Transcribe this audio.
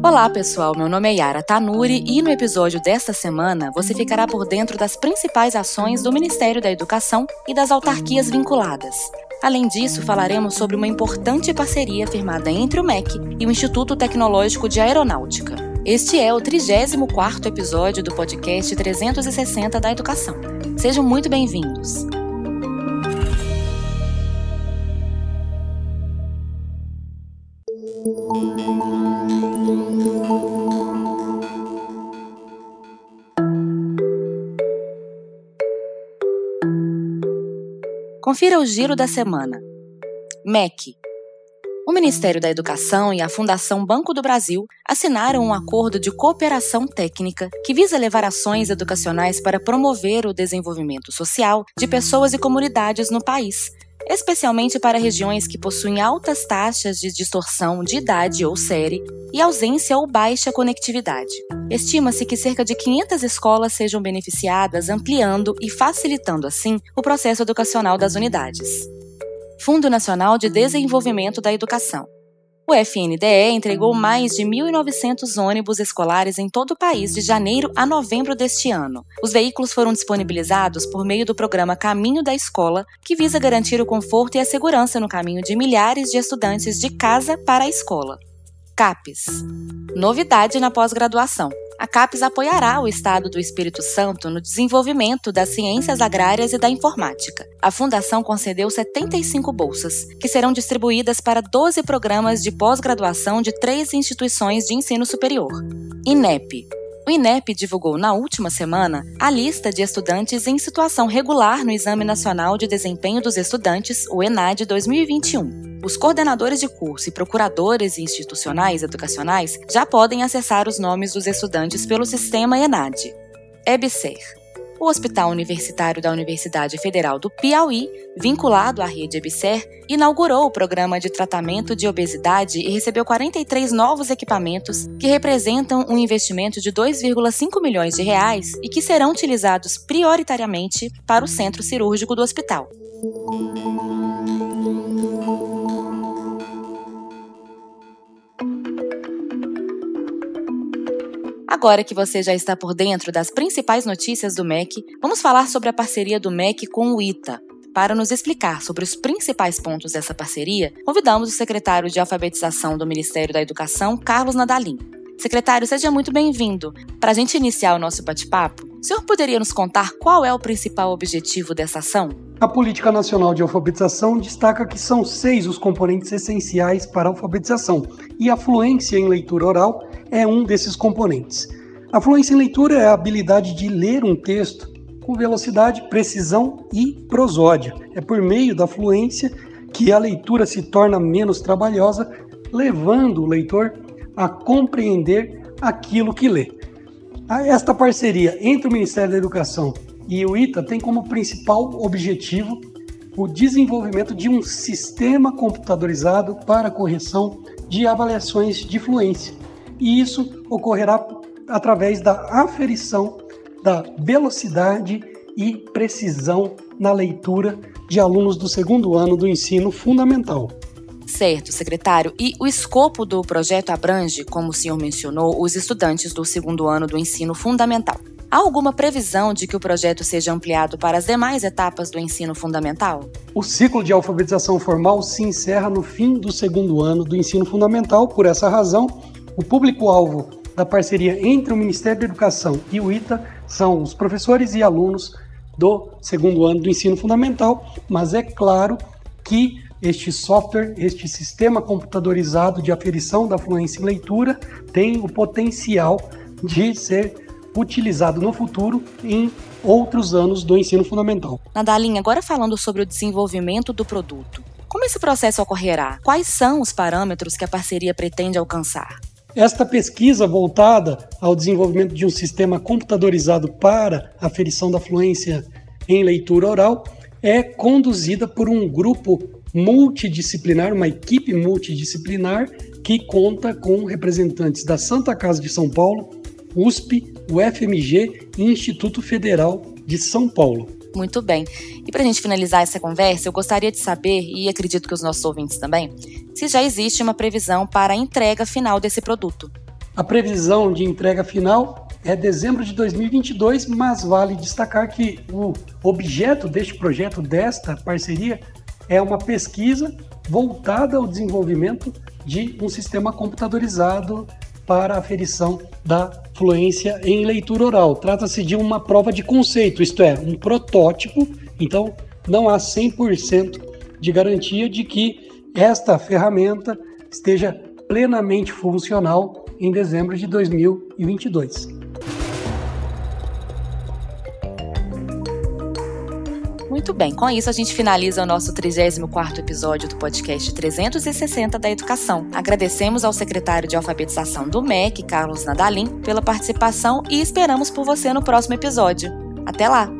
Olá, pessoal. Meu nome é Yara Tanuri e no episódio desta semana você ficará por dentro das principais ações do Ministério da Educação e das autarquias vinculadas. Além disso, falaremos sobre uma importante parceria firmada entre o MEC e o Instituto Tecnológico de Aeronáutica. Este é o 34º episódio do podcast 360 da Educação. Sejam muito bem-vindos. Confira o giro da semana. MEC. O Ministério da Educação e a Fundação Banco do Brasil assinaram um acordo de cooperação técnica que visa levar ações educacionais para promover o desenvolvimento social de pessoas e comunidades no país, especialmente para regiões que possuem altas taxas de distorção de idade ou série e ausência ou baixa conectividade. Estima-se que cerca de 500 escolas sejam beneficiadas, ampliando e facilitando assim o processo educacional das unidades. Fundo Nacional de Desenvolvimento da Educação. O FNDE entregou mais de 1.900 ônibus escolares em todo o país de janeiro a novembro deste ano. Os veículos foram disponibilizados por meio do programa Caminho da Escola, que visa garantir o conforto e a segurança no caminho de milhares de estudantes de casa para a escola. CAPES Novidade na pós-graduação a CAPES apoiará o Estado do Espírito Santo no desenvolvimento das ciências agrárias e da informática. A Fundação concedeu 75 bolsas, que serão distribuídas para 12 programas de pós-graduação de três instituições de ensino superior. INEP o INEP divulgou na última semana a lista de estudantes em situação regular no Exame Nacional de Desempenho dos Estudantes, o ENAD 2021. Os coordenadores de curso e procuradores institucionais educacionais já podem acessar os nomes dos estudantes pelo sistema ENAD. EBSER o Hospital Universitário da Universidade Federal do Piauí, vinculado à rede EBSER, inaugurou o programa de tratamento de obesidade e recebeu 43 novos equipamentos que representam um investimento de 2,5 milhões de reais e que serão utilizados prioritariamente para o centro cirúrgico do hospital. Agora que você já está por dentro das principais notícias do MEC, vamos falar sobre a parceria do MEC com o ITA. Para nos explicar sobre os principais pontos dessa parceria, convidamos o secretário de Alfabetização do Ministério da Educação, Carlos Nadalim. Secretário, seja muito bem-vindo. Para a gente iniciar o nosso bate-papo, o senhor poderia nos contar qual é o principal objetivo dessa ação? A Política Nacional de Alfabetização destaca que são seis os componentes essenciais para a alfabetização, e a fluência em leitura oral é um desses componentes. A fluência em leitura é a habilidade de ler um texto com velocidade, precisão e prosódia. É por meio da fluência que a leitura se torna menos trabalhosa, levando o leitor a compreender aquilo que lê. Esta parceria entre o Ministério da Educação e o ITA tem como principal objetivo o desenvolvimento de um sistema computadorizado para correção de avaliações de fluência, e isso ocorrerá através da aferição da velocidade e precisão na leitura de alunos do segundo ano do ensino fundamental. Certo, secretário. E o escopo do projeto abrange, como o senhor mencionou, os estudantes do segundo ano do ensino fundamental. Há alguma previsão de que o projeto seja ampliado para as demais etapas do ensino fundamental? O ciclo de alfabetização formal se encerra no fim do segundo ano do ensino fundamental. Por essa razão, o público-alvo da parceria entre o Ministério da Educação e o ITA são os professores e alunos do segundo ano do ensino fundamental, mas é claro que este software, este sistema computadorizado de aferição da fluência em leitura tem o potencial de ser utilizado no futuro em outros anos do ensino fundamental. Nadalinha, agora falando sobre o desenvolvimento do produto. Como esse processo ocorrerá? Quais são os parâmetros que a parceria pretende alcançar? Esta pesquisa voltada ao desenvolvimento de um sistema computadorizado para aferição da fluência em leitura oral é conduzida por um grupo multidisciplinar, uma equipe multidisciplinar que conta com representantes da Santa Casa de São Paulo, USP, UFMG e Instituto Federal de São Paulo. Muito bem. E para a gente finalizar essa conversa, eu gostaria de saber, e acredito que os nossos ouvintes também, se já existe uma previsão para a entrega final desse produto. A previsão de entrega final é dezembro de 2022, mas vale destacar que o objeto deste projeto, desta parceria, é uma pesquisa voltada ao desenvolvimento de um sistema computadorizado para a aferição da fluência em leitura oral. Trata-se de uma prova de conceito, isto é, um protótipo, então não há 100% de garantia de que esta ferramenta esteja plenamente funcional em dezembro de 2022. Muito bem, com isso a gente finaliza o nosso 34º episódio do podcast 360 da Educação. Agradecemos ao secretário de Alfabetização do MEC, Carlos Nadalim, pela participação e esperamos por você no próximo episódio. Até lá!